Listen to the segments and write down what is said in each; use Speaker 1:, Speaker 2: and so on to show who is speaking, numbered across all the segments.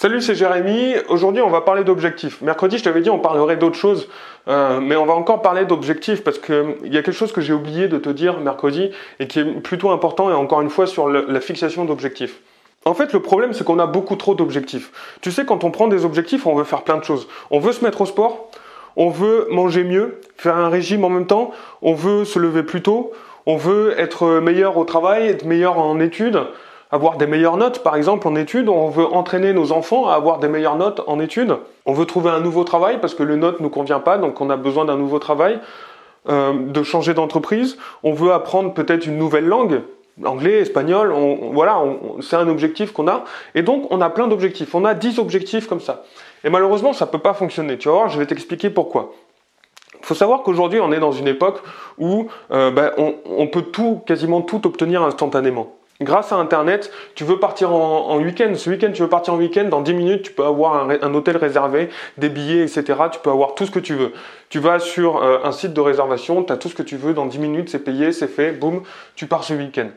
Speaker 1: Salut, c'est Jérémy. Aujourd'hui, on va parler d'objectifs. Mercredi, je t'avais dit, on parlerait d'autres choses, euh, mais on va encore parler d'objectifs parce qu'il y a quelque chose que j'ai oublié de te dire mercredi et qui est plutôt important et encore une fois sur la fixation d'objectifs. En fait, le problème, c'est qu'on a beaucoup trop d'objectifs. Tu sais, quand on prend des objectifs, on veut faire plein de choses. On veut se mettre au sport, on veut manger mieux, faire un régime en même temps, on veut se lever plus tôt, on veut être meilleur au travail, être meilleur en études, avoir des meilleures notes, par exemple, en études. On veut entraîner nos enfants à avoir des meilleures notes en études. On veut trouver un nouveau travail parce que le note ne nous convient pas, donc on a besoin d'un nouveau travail. Euh, de changer d'entreprise. On veut apprendre peut-être une nouvelle langue, anglais, espagnol. Voilà, c'est un objectif qu'on a. Et donc, on a plein d'objectifs. On a 10 objectifs comme ça. Et malheureusement, ça ne peut pas fonctionner. Tu vas voir, je vais t'expliquer pourquoi. Il faut savoir qu'aujourd'hui, on est dans une époque où euh, ben, on, peut tout, quasiment tout obtenir instantanément. Grâce à Internet, tu veux partir en, week-end. Ce week-end, tu veux partir en week-end. Dans 10 minutes, tu peux avoir un, hôtel réservé, des billets, etc. Tu peux avoir tout ce que tu veux. Tu vas sur euh, un site de réservation, tu as tout ce que tu veux. Dans 10 minutes, c'est payé, c'est fait. Boum, tu pars ce week-end.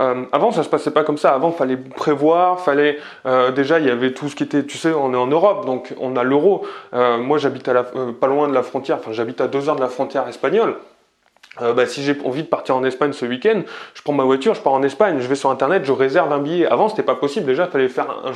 Speaker 1: Euh, avant, ça se passait pas comme ça. Avant, il fallait prévoir, fallait euh, déjà, il y avait tout ce qui était, tu sais, on est en Europe, donc on a l'euro. moi, j'habite à pas loin de la frontière. Enfin, j'habite à deux heures de la frontière espagnole. Euh, bah, si j'ai envie de partir en Espagne ce week-end, je prends ma voiture, je pars en Espagne, je vais sur internet, je réserve un billet. Avant, c'était pas possible. Déjà, il fallait faire un,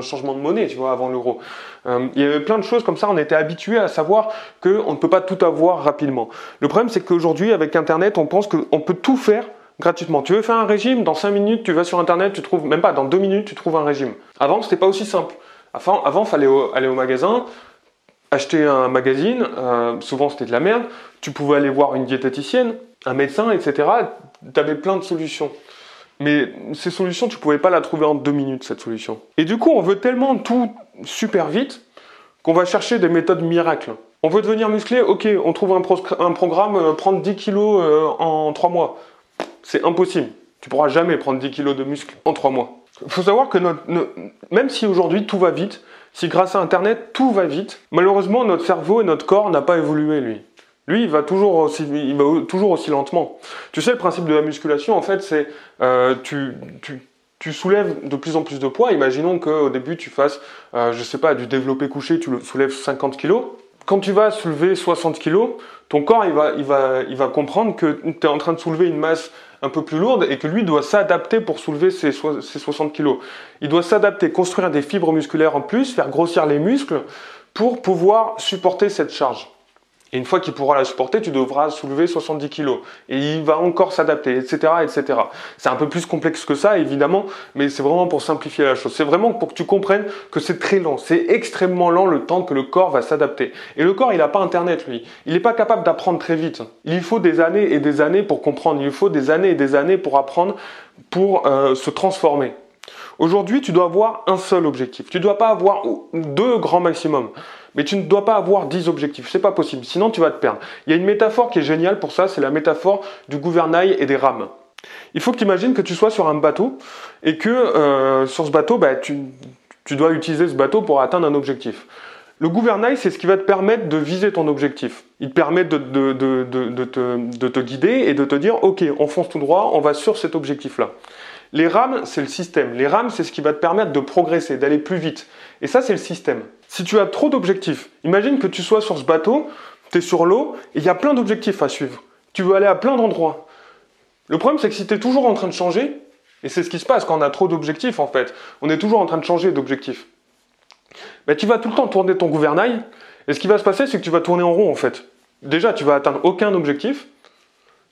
Speaker 1: changement de monnaie, tu vois, avant l'euro. Euh, il y avait plein de choses comme ça. On était habitué à savoir qu'on ne peut pas tout avoir rapidement. Le problème, c'est qu'aujourd'hui, avec internet, on pense qu'on peut tout faire gratuitement. Tu veux faire un régime, dans 5 minutes, tu vas sur internet, tu trouves, même pas, dans 2 minutes, tu trouves un régime. Avant, c'était pas aussi simple. Avant, avant fallait aller au magasin, acheter un magazine, euh, souvent c'était de la merde, tu pouvais aller voir une diététicienne, un médecin, etc. Tu avais plein de solutions. Mais ces solutions, tu pouvais pas la trouver en deux minutes, cette solution. Et du coup, on veut tellement tout super vite qu'on va chercher des méthodes miracles. On veut devenir musclé, ok, on trouve un, programme, euh, prendre 10 kilos euh, en 3 mois. C'est impossible. Tu pourras jamais prendre 10 kilos de muscle en 3 mois. Il faut savoir que même si aujourd'hui tout va vite, si grâce à Internet tout va vite, malheureusement notre cerveau et notre corps n'a pas évolué lui. Lui, il va toujours aussi, lentement. Tu sais, le principe de la musculation, en fait, c'est euh, tu, soulèves de plus en plus de poids. Imaginons qu'au début, tu fasses, euh, je sais pas, du développé couché, tu le soulèves 50 kg. Quand tu vas soulever 60 kg, ton corps, il va, il va, il va comprendre que tu es en train de soulever une masse un peu plus lourde et que lui doit s'adapter pour soulever ses, 60 kg. Il doit s'adapter, construire des fibres musculaires en plus, faire grossir les muscles pour pouvoir supporter cette charge. Et une fois qu'il pourra la supporter, tu devras soulever 70 kg. Et il va encore s'adapter, etc., etc. C'est un peu plus complexe que ça, évidemment, mais c'est vraiment pour simplifier la chose. C'est vraiment pour que tu comprennes que c'est très lent. C'est extrêmement lent le temps que le corps va s'adapter. Et le corps, il n'a pas Internet, lui. Il n'est pas capable d'apprendre très vite. Il faut des années et des années pour comprendre. Il faut des années et des années pour apprendre, pour euh, se transformer. Aujourd'hui, tu dois avoir un seul objectif. Tu ne dois pas avoir deux grands maximum. Mais tu ne dois pas avoir 10 objectifs, c'est pas possible, sinon tu vas te perdre. Il y a une métaphore qui est géniale pour ça, c'est la métaphore du gouvernail et des rames. Il faut que tu imagines que tu sois sur un bateau et que euh, sur ce bateau, bah, tu, dois utiliser ce bateau pour atteindre un objectif. Le gouvernail, c'est ce qui va te permettre de viser ton objectif. Il te permet de, de, te, guider et de te dire, ok, on fonce tout droit, on va sur cet objectif-là. Les rames, c'est le système. Les rames, c'est ce qui va te permettre de progresser, d'aller plus vite. Et ça, c'est le système. Si tu as trop d'objectifs, imagine que tu sois sur ce bateau, tu es sur l'eau, et il y a plein d'objectifs à suivre. Tu veux aller à plein d'endroits. Le problème, c'est que si tu es toujours en train de changer, et c'est ce qui se passe quand on a trop d'objectifs en fait, on est toujours en train de changer d'objectifs. Ben, tu vas tout le temps tourner ton gouvernail, et ce qui va se passer, c'est que tu vas tourner en rond en fait. Déjà, tu vas atteindre aucun objectif,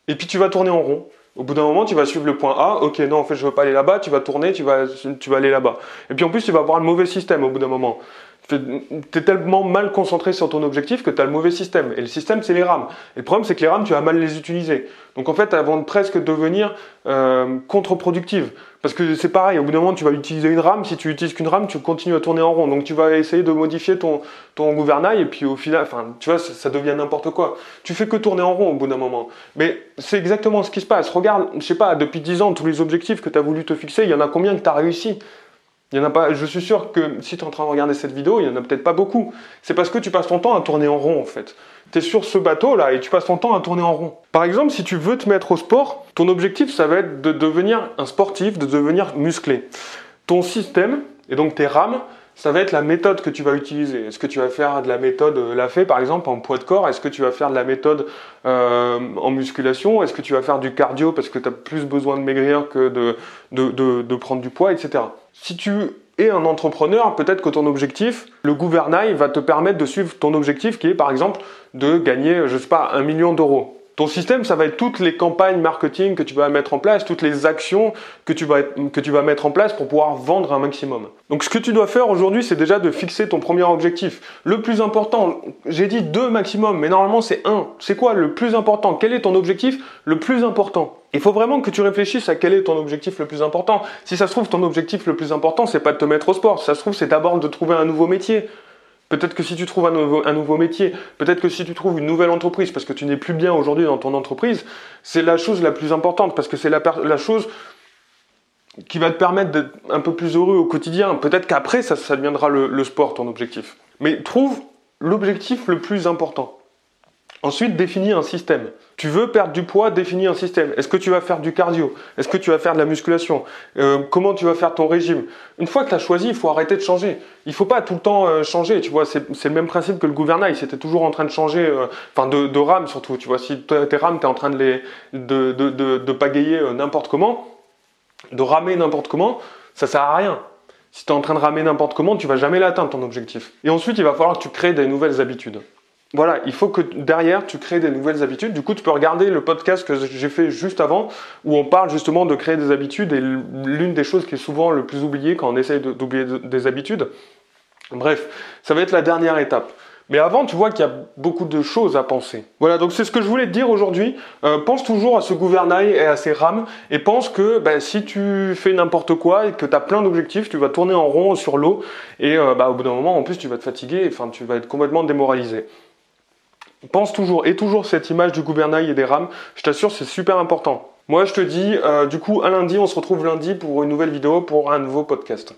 Speaker 1: et puis tu vas tourner en rond. Au bout d'un moment, tu vas suivre le point A. Ok, non, en fait, je veux pas aller là-bas. Tu vas tourner, tu vas, tu vas aller là-bas. Et puis en plus, tu vas avoir le mauvais système au bout d'un moment. Tu es tellement mal concentré sur ton objectif que tu as le mauvais système. Et le système, c'est les rames. Et le problème, c'est que les rames, tu vas mal les utiliser. Donc en fait, elles vont presque devenir euh, contre-productives. Parce que c'est pareil, au bout d'un moment, tu vas utiliser une rame. Si tu utilises qu'une rame, tu continues à tourner en rond. Donc tu vas essayer de modifier ton, gouvernail. Et puis au final, enfin, tu vois, ça, ça devient n'importe quoi. Tu fais que tourner en rond au bout d'un moment. Mais c'est exactement ce qui se passe. Regarde, je sais pas, depuis 10 ans, tous les objectifs que tu as voulu te fixer, il y en a combien que tu as réussi? Il y en a pas, je suis sûr que si tu es en train de regarder cette vidéo, il n'y en a peut-être pas beaucoup. C'est parce que tu passes ton temps à tourner en rond en fait. Tu es sur ce bateau là et tu passes ton temps à tourner en rond. Par exemple, si tu veux te mettre au sport, ton objectif ça va être de devenir un sportif, de devenir musclé. Ton système, et donc tes rames, ça va être la méthode que tu vas utiliser. Est-ce que tu vas faire de la méthode la fait par exemple en poids de corps? Est-ce que tu vas faire de la méthode en musculation? Est-ce que tu vas faire du cardio parce que tu as plus besoin de maigrir que de prendre du poids, etc. Si tu es un entrepreneur, peut-être que ton objectif, le gouvernail va te permettre de suivre ton objectif qui est par exemple de gagner, je sais pas, un million d'euros. Ton système, ça va être toutes les campagnes marketing que tu vas mettre en place, toutes les actions que tu vas, que tu vas mettre en place pour pouvoir vendre un maximum. Donc ce que tu dois faire aujourd'hui, c'est déjà de fixer ton premier objectif. Le plus important, j'ai dit deux maximum, mais normalement c'est un. C'est quoi le plus important? Quel est ton objectif le plus important? Il faut vraiment que tu réfléchisses à quel est ton objectif le plus important. Si ça se trouve, ton objectif le plus important, c'est pas de te mettre au sport. Si ça se trouve, c'est d'abord de trouver un nouveau métier. Peut-être que si tu trouves un nouveau, métier, peut-être que si tu trouves une nouvelle entreprise, parce que tu n'es plus bien aujourd'hui dans ton entreprise, c'est la chose la plus importante, parce que c'est la, chose qui va te permettre d'être un peu plus heureux au quotidien. Peut-être qu'après, ça, deviendra le sport, ton objectif. Mais trouve l'objectif le plus important. Ensuite, définis un système. Tu veux perdre du poids, définis un système. Est-ce que tu vas faire du cardio? Est-ce que tu vas faire de la musculation? Euh, Comment tu vas faire ton régime? Une fois que tu as choisi, il faut arrêter de changer. Il ne faut pas tout le temps euh, changer, tu vois. C'est le même principe que le gouvernail. C'était toujours en train de changer, euh, enfin de, de rames surtout, tu vois. Si tes rames, tu es en train de les de, de, de pagayer n'importe comment, de ramer n'importe comment, ça sert à rien. Si tu es en train de ramer n'importe comment, tu vas jamais l'atteindre ton objectif. Et ensuite, il va falloir que tu crées des nouvelles habitudes voilà, il faut que derrière tu crées des nouvelles habitudes. Du coup, tu peux regarder le podcast que j'ai fait juste avant où on parle justement de créer des habitudes et l'une des choses qui est souvent le plus oubliée quand on essaye d'oublier des habitudes. Bref, ça va être la dernière étape. Mais avant, tu vois qu'il y a beaucoup de choses à penser. Voilà, donc c'est ce que je voulais te dire aujourd'hui. Euh, pense toujours à ce gouvernail et à ces rames et pense que ben, si tu fais n'importe quoi et que tu as plein d'objectifs, tu vas tourner en rond sur l'eau et euh, bah, au bout d'un moment, en plus, tu vas te fatiguer, enfin, tu vas être complètement démoralisé. Pense toujours, et toujours cette image du gouvernail et des rames, je t'assure, c'est super important. Moi, je te dis, euh, du coup, à lundi, on se retrouve lundi pour une nouvelle vidéo, pour un nouveau podcast.